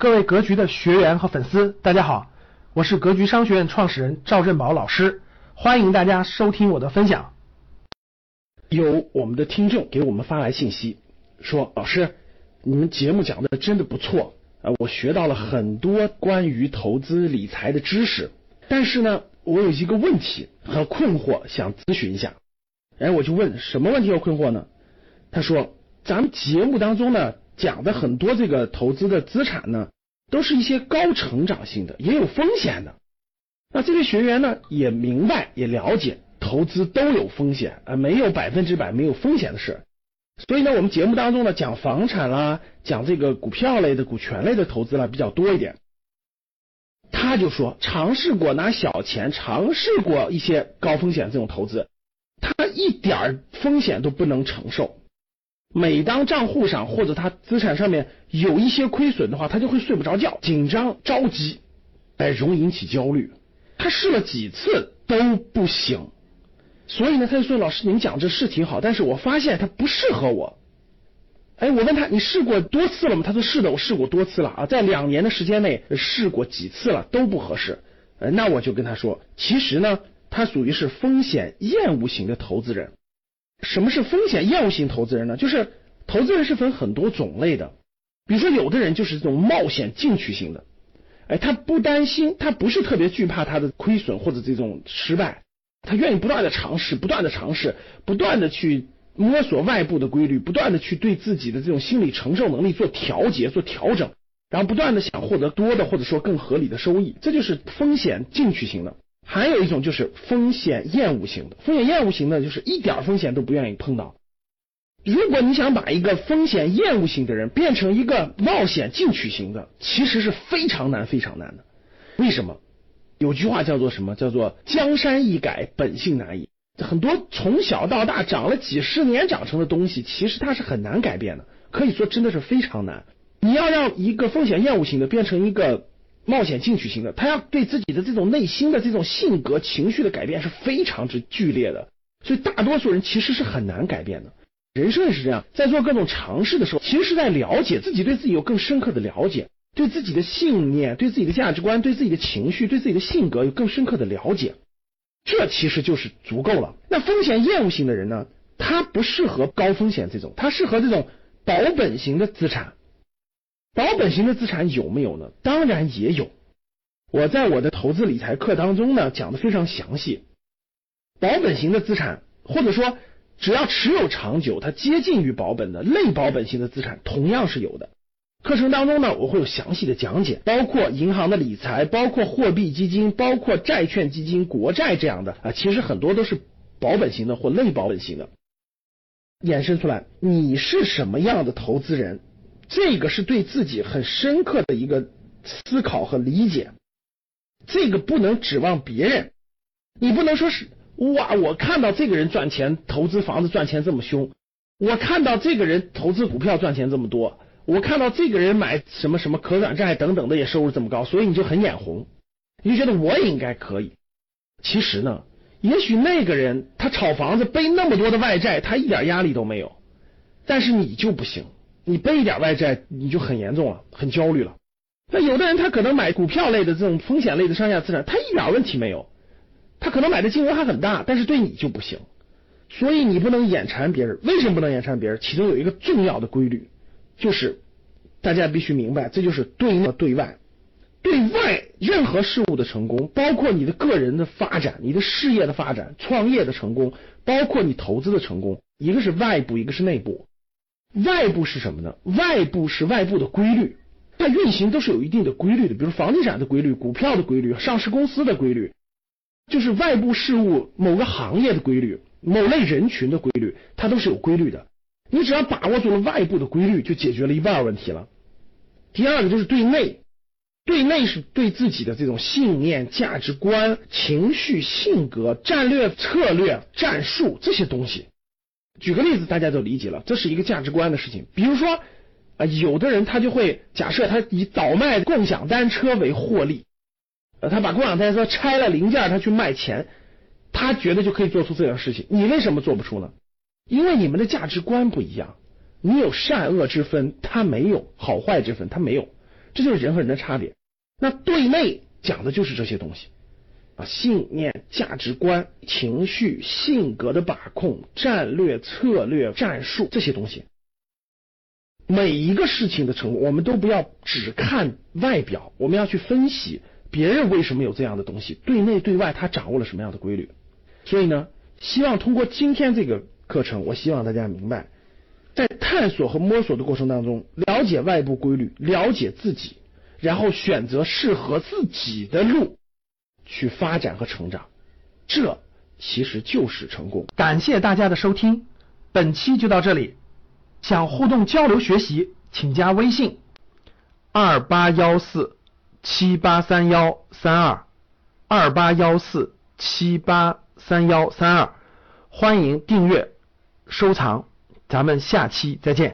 各位格局的学员和粉丝，大家好，我是格局商学院创始人赵振宝老师，欢迎大家收听我的分享。有我们的听众给我们发来信息，说老师，你们节目讲的真的不错啊，我学到了很多关于投资理财的知识，但是呢，我有一个问题和困惑，想咨询一下。哎，我就问什么问题和困惑呢？他说，咱们节目当中呢。讲的很多这个投资的资产呢，都是一些高成长性的，也有风险的。那这位学员呢，也明白也了解，投资都有风险啊，没有百分之百没有风险的事。所以呢，我们节目当中呢，讲房产啦，讲这个股票类的、股权类的投资啦比较多一点。他就说，尝试过拿小钱，尝试过一些高风险这种投资，他一点风险都不能承受。每当账户上或者他资产上面有一些亏损的话，他就会睡不着觉，紧张着急，哎，容易引起焦虑。他试了几次都不行，所以呢，他就说：“老师，您讲这是挺好，但是我发现它不适合我。”哎，我问他：“你试过多次了吗？”他说：“是的，我试过多次了啊，在两年的时间内试过几次了，都不合适。”那我就跟他说：“其实呢，他属于是风险厌恶型的投资人。”什么是风险厌恶型投资人呢？就是投资人是分很多种类的，比如说有的人就是这种冒险进取型的，哎，他不担心，他不是特别惧怕他的亏损或者这种失败，他愿意不断的尝试，不断的尝试，不断的去摸索外部的规律，不断的去对自己的这种心理承受能力做调节、做调整，然后不断的想获得多的或者说更合理的收益，这就是风险进取型的。还有一种就是风险厌恶型的，风险厌恶型的，就是一点风险都不愿意碰到。如果你想把一个风险厌恶型的人变成一个冒险进取型的，其实是非常难、非常难的。为什么？有句话叫做什么？叫做江山易改，本性难移。很多从小到大长了几十年长成的东西，其实它是很难改变的，可以说真的是非常难。你要让一个风险厌恶型的变成一个。冒险进取型的，他要对自己的这种内心的这种性格、情绪的改变是非常之剧烈的，所以大多数人其实是很难改变的。人生也是这样，在做各种尝试的时候，其实是在了解自己，对自己有更深刻的了解，对自己的信念、对自己的价值观、对自己的情绪、对自己的性格有更深刻的了解，这其实就是足够了。那风险厌恶型的人呢，他不适合高风险这种，他适合这种保本型的资产。保本型的资产有没有呢？当然也有。我在我的投资理财课当中呢讲的非常详细。保本型的资产，或者说只要持有长久，它接近于保本的类保本型的资产，同样是有的。课程当中呢，我会有详细的讲解，包括银行的理财，包括货币基金，包括债券基金、国债这样的啊，其实很多都是保本型的或类保本型的。衍生出来，你是什么样的投资人？这个是对自己很深刻的一个思考和理解，这个不能指望别人，你不能说是哇，我看到这个人赚钱，投资房子赚钱这么凶，我看到这个人投资股票赚钱这么多，我看到这个人买什么什么可转债等等的也收入这么高，所以你就很眼红，你就觉得我也应该可以。其实呢，也许那个人他炒房子背那么多的外债，他一点压力都没有，但是你就不行。你背一点外债，你就很严重了，很焦虑了。那有的人他可能买股票类的这种风险类的上下资产，他一点问题没有，他可能买的金额还很大，但是对你就不行。所以你不能眼馋别人。为什么不能眼馋别人？其中有一个重要的规律，就是大家必须明白，这就是对内对外。对外任何事物的成功，包括你的个人的发展、你的事业的发展、创业的成功，包括你投资的成功，一个是外部，一个是内部。外部是什么呢？外部是外部的规律，它运行都是有一定的规律的，比如房地产的规律、股票的规律、上市公司的规律，就是外部事物某个行业的规律、某类人群的规律，它都是有规律的。你只要把握住了外部的规律，就解决了一半问题了。第二个就是对内，对内是对自己的这种信念、价值观、情绪、性格、战略、策略、战术这些东西。举个例子，大家都理解了，这是一个价值观的事情。比如说啊，有的人他就会假设他以倒卖共享单车为获利，呃，他把共享单车拆了零件，他去卖钱，他觉得就可以做出这样事情。你为什么做不出呢？因为你们的价值观不一样，你有善恶之分，他没有好坏之分，他没有。这就是人和人的差别。那对内讲的就是这些东西啊，信念、价值观、情绪、性格的把控、战略、策略、战术这些东西。每一个事情的成功，我们都不要只看外表，我们要去分析别人为什么有这样的东西，对内对外他掌握了什么样的规律。所以呢，希望通过今天这个课程，我希望大家明白，在探索和摸索的过程当中，了解外部规律，了解自己，然后选择适合自己的路去发展和成长，这其实就是成功。感谢大家的收听，本期就到这里。想互动交流学习，请加微信二八幺四七八三幺三二二八幺四七八三幺三二，欢迎订阅收藏，咱们下期再见。